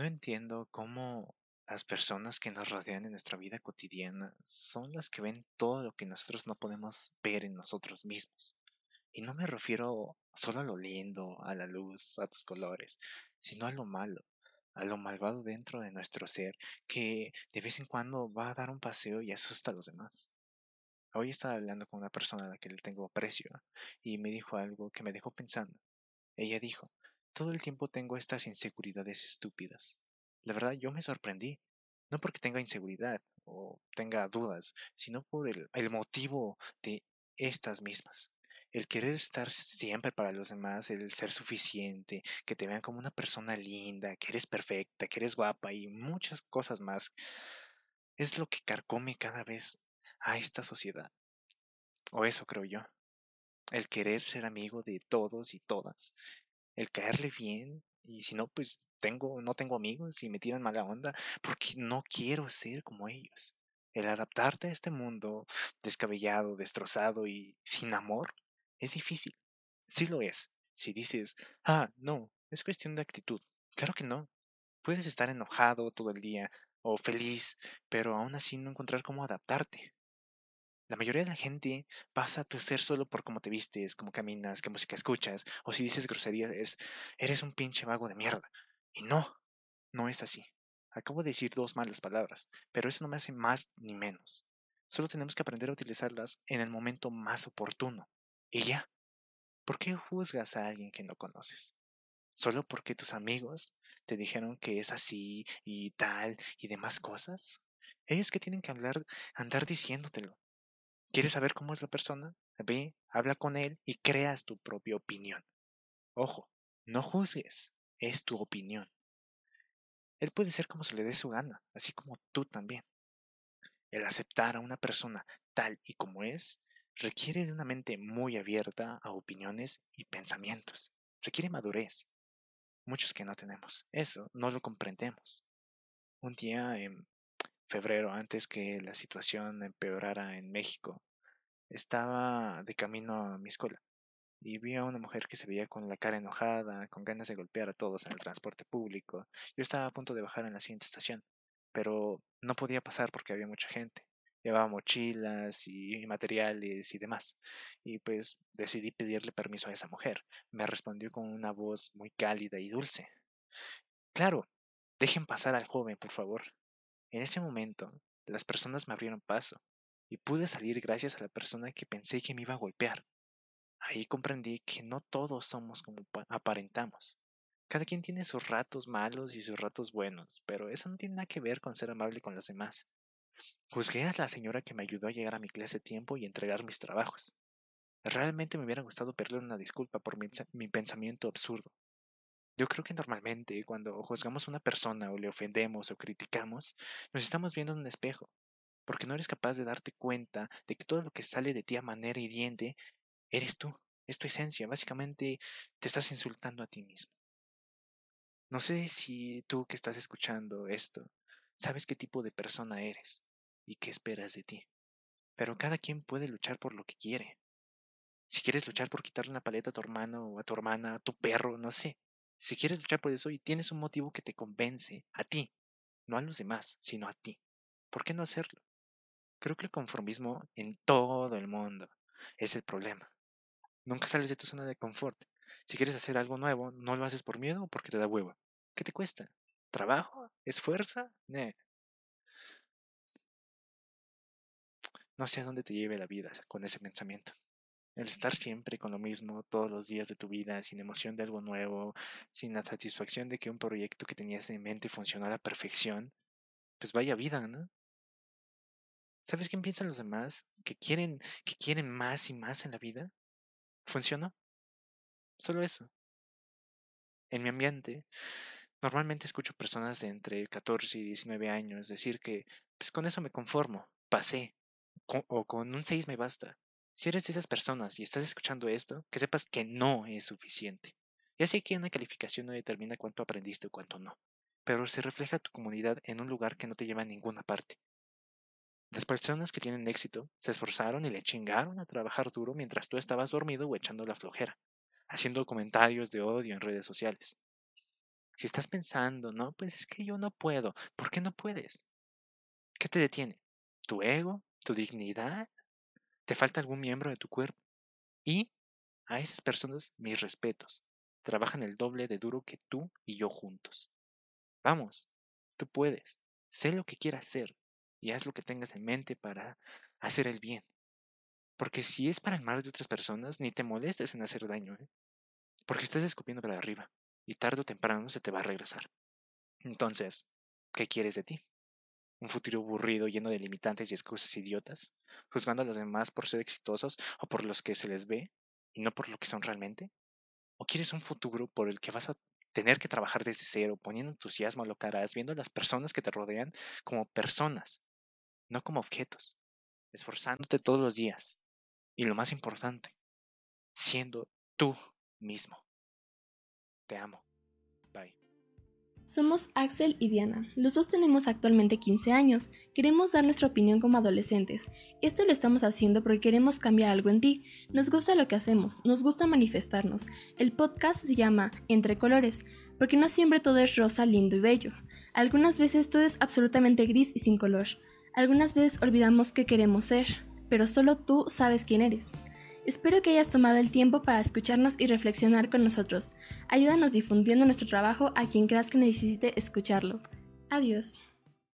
No entiendo cómo las personas que nos rodean en nuestra vida cotidiana son las que ven todo lo que nosotros no podemos ver en nosotros mismos. Y no me refiero solo a lo lindo, a la luz, a tus colores, sino a lo malo, a lo malvado dentro de nuestro ser, que de vez en cuando va a dar un paseo y asusta a los demás. Hoy estaba hablando con una persona a la que le tengo aprecio y me dijo algo que me dejó pensando. Ella dijo, todo el tiempo tengo estas inseguridades estúpidas. La verdad, yo me sorprendí. No porque tenga inseguridad o tenga dudas, sino por el, motivo de estas mismas el querer estar siempre para los demás, el ser suficiente, que te vean como una persona linda, que eres perfecta, que eres guapa y muchas cosas más, es lo que carcome cada vez a esta sociedad. O eso creo yo. El querer ser amigo de todos y todas, el caerle bien y si no, pues tengo, no tengo amigos y me tiran mala onda porque no quiero ser como ellos. El adaptarte a este mundo descabellado, destrozado y sin amor es difícil. Sí lo es. Si dices, ah, no, es cuestión de actitud. Claro que no. Puedes estar enojado todo el día o feliz, pero aún así no encontrar cómo adaptarte. La mayoría de la gente pasa tu ser solo por cómo te vistes, cómo caminas, qué música escuchas, o si dices groserías, es, eres un pinche vago de mierda. Y no, no es así. Acabo de decir dos malas palabras, pero eso no me hace más ni menos. Solo tenemos que aprender a utilizarlas en el momento más oportuno. Y ya. ¿Por qué juzgas a alguien que no conoces? ¿Solo porque tus amigos te dijeron que es así y tal y demás cosas? Ellos que tienen que hablar, andar diciéndotelo. ¿Quieres saber cómo es la persona? Ve, habla con él y creas tu propia opinión. Ojo, no juzgues, es tu opinión. Él puede ser como se le dé su gana, así como tú también. El aceptar a una persona tal y como es requiere de una mente muy abierta a opiniones y pensamientos. Requiere madurez. Muchos que no tenemos. Eso no lo comprendemos. Un día en febrero, antes que la situación empeorara en México, estaba de camino a mi escuela y vi a una mujer que se veía con la cara enojada, con ganas de golpear a todos en el transporte público. Yo estaba a punto de bajar en la siguiente estación, pero no podía pasar porque había mucha gente llevaba mochilas y materiales y demás. Y pues decidí pedirle permiso a esa mujer. Me respondió con una voz muy cálida y dulce. Claro, dejen pasar al joven, por favor. En ese momento, las personas me abrieron paso y pude salir gracias a la persona que pensé que me iba a golpear. Ahí comprendí que no todos somos como aparentamos. Cada quien tiene sus ratos malos y sus ratos buenos, pero eso no tiene nada que ver con ser amable con los demás. Juzgué a la señora que me ayudó a llegar a mi clase a tiempo y entregar mis trabajos. Realmente me hubiera gustado pedirle una disculpa por mi, pensamiento absurdo. Yo creo que normalmente cuando juzgamos a una persona o le ofendemos o criticamos, nos estamos viendo en un espejo, porque no eres capaz de darte cuenta de que todo lo que sale de ti a manera hiriente eres tú, es tu esencia, básicamente te estás insultando a ti mismo. No sé si tú que estás escuchando esto, sabes qué tipo de persona eres y qué esperas de ti. Pero cada quien puede luchar por lo que quiere. Si quieres luchar por quitarle una paleta a tu hermano o a tu hermana, a tu perro, no sé. Si quieres luchar por eso y tienes un motivo que te convence, a ti, no a los demás, sino a ti, ¿por qué no hacerlo? Creo que el conformismo en todo el mundo es el problema. Nunca sales de tu zona de confort. Si quieres hacer algo nuevo, no lo haces por miedo o porque te da huevo. ¿Qué te cuesta? ¿Trabajo? ¿Esfuerzo? No sé a dónde te lleve la vida con ese pensamiento. El estar siempre con lo mismo todos los días de tu vida, sin emoción de algo nuevo, sin la satisfacción de que un proyecto que tenías en mente funcionó a la perfección, pues vaya vida, ¿no? ¿Sabes quién piensan los demás? ¿Que quieren, que quieren más y más en la vida? ¿Funcionó? Solo eso. En mi ambiente, normalmente escucho personas de entre 14 y 19 años decir que, pues con eso me conformo, pasé, o con un 6 me basta. Si eres de esas personas y estás escuchando esto, que sepas que no es suficiente. Ya sé que una calificación no determina cuánto aprendiste o cuánto no, pero se refleja tu comunidad en un lugar que no te lleva a ninguna parte. Las personas que tienen éxito se esforzaron y le chingaron a trabajar duro mientras tú estabas dormido o echando la flojera, haciendo comentarios de odio en redes sociales. Si estás pensando, no, pues es que yo no puedo, ¿por qué no puedes? ¿Qué te detiene? ¿Tu ego? ¿Tu dignidad? ¿Te falta algún miembro de tu cuerpo? Y a esas personas mis respetos. Trabajan el doble de duro que tú y yo juntos. Vamos, tú puedes. Sé lo que quieras hacer y haz lo que tengas en mente para hacer el bien. Porque si es para el mal de otras personas, ni te molestes en hacer daño, ¿eh? porque estás escupiendo para arriba y tarde o temprano se te va a regresar. Entonces, ¿qué quieres de ti? ¿Un futuro aburrido lleno de limitantes y excusas idiotas? ¿Juzgando a los demás por ser exitosos o por los que se les ve y no por lo que son realmente? ¿O quieres un futuro por el que vas a tener que trabajar desde cero, poniendo entusiasmo a lo que harás, viendo a las personas que te rodean como personas, no como objetos, esforzándote todos los días y lo más importante, siendo tú mismo. Te amo. Somos Axel y Diana. Los dos tenemos actualmente 15 años. Queremos dar nuestra opinión como adolescentes. Esto lo estamos haciendo porque queremos cambiar algo en ti. Nos gusta lo que hacemos, nos gusta manifestarnos. El podcast se llama Entre Colores, porque no siempre todo es rosa, lindo y bello. Algunas veces todo es absolutamente gris y sin color. Algunas veces olvidamos qué queremos ser, pero solo tú sabes quién eres. Espero que hayas tomado el tiempo para escucharnos y reflexionar con nosotros. Ayúdanos difundiendo nuestro trabajo a quien creas que necesite escucharlo. Adiós.